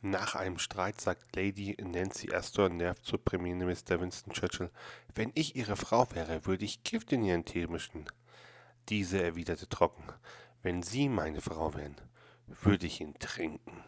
Nach einem Streit sagt Lady Nancy Astor nervt zu Premierminister Winston Churchill, wenn ich Ihre Frau wäre, würde ich Gift in Ihren Tee mischen. Diese erwiderte trocken, wenn Sie meine Frau wären, würde ich ihn trinken.